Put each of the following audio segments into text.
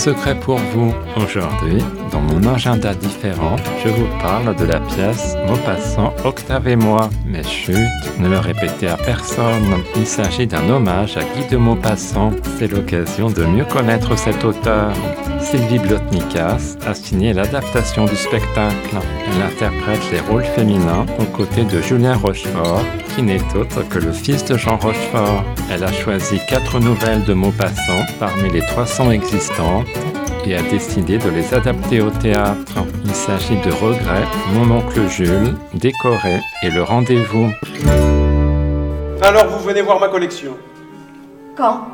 Secret pour vous. Aujourd'hui, dans mon agenda différent, je vous parle de la pièce Maupassant, Octave et moi. Mais chut, ne le répétez à personne. Il s'agit d'un hommage à Guy de Maupassant. C'est l'occasion de mieux connaître cet auteur. Sylvie Blotnikas a signé l'adaptation du spectacle. Elle interprète les rôles féminins aux côtés de Julien Rochefort, qui n'est autre que le fils de Jean Rochefort. Elle a choisi quatre nouvelles de Maupassant parmi les 300 existantes et a décidé de les adapter au théâtre. Il s'agit de Regret, Mon oncle Jules, Décoré et Le Rendez-vous. Alors vous venez voir ma collection Quand?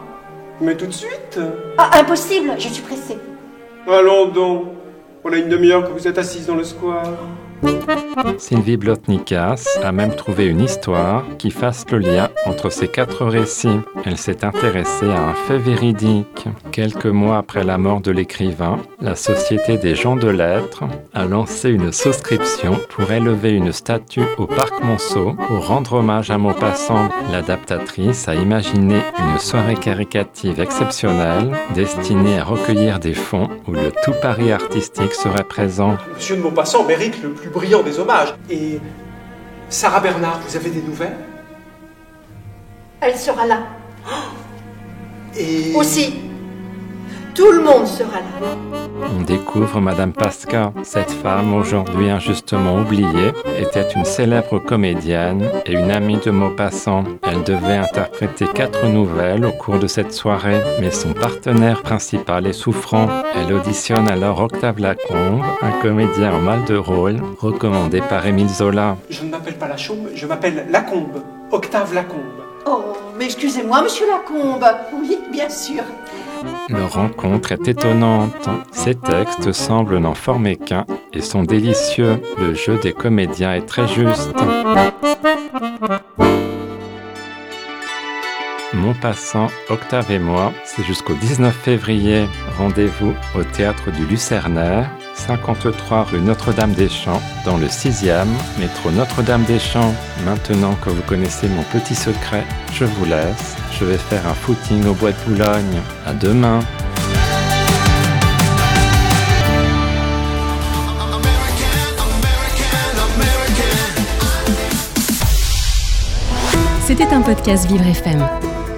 Mais tout de suite Ah, impossible, je suis pressée. Allons donc Voilà une demi-heure que vous êtes assise dans le square. Sylvie Blotnikas a même trouvé une histoire qui fasse le lien entre ces quatre récits. Elle s'est intéressée à un fait véridique. Quelques mois après la mort de l'écrivain, la Société des gens de lettres a lancé une souscription pour élever une statue au Parc Monceau pour rendre hommage à Maupassant. L'adaptatrice a imaginé une soirée caricative exceptionnelle destinée à recueillir des fonds où le tout Paris artistique serait présent. Monsieur de Maupassant mérite le plus brillant des hommages. Et Sarah Bernard, vous avez des nouvelles? Elle sera là. Et Aussi. Tout le monde sera là. On découvre Madame Pasca. Cette femme, aujourd'hui injustement oubliée, était une célèbre comédienne et une amie de Maupassant. Elle devait interpréter quatre nouvelles au cours de cette soirée, mais son partenaire principal est souffrant. Elle auditionne alors Octave Lacombe, un comédien en mal de rôle, recommandé par Émile Zola. je ne m'appelle pas Lachaume, je m'appelle Lacombe. Octave Lacombe. Oh, mais excusez-moi, monsieur Lacombe. Oui, bien sûr. Leur rencontre est étonnante. Ces textes semblent n'en former qu'un et sont délicieux. Le jeu des comédiens est très juste. Maupassant, Octave et moi, c'est jusqu'au 19 février. Rendez-vous au théâtre du Lucernaire, 53 rue Notre-Dame-des-Champs, dans le 6e, métro Notre-Dame-des-Champs. Maintenant que vous connaissez mon petit secret, je vous laisse. Je vais faire un footing au bois de Boulogne. À demain. C'était un podcast Vivre FM.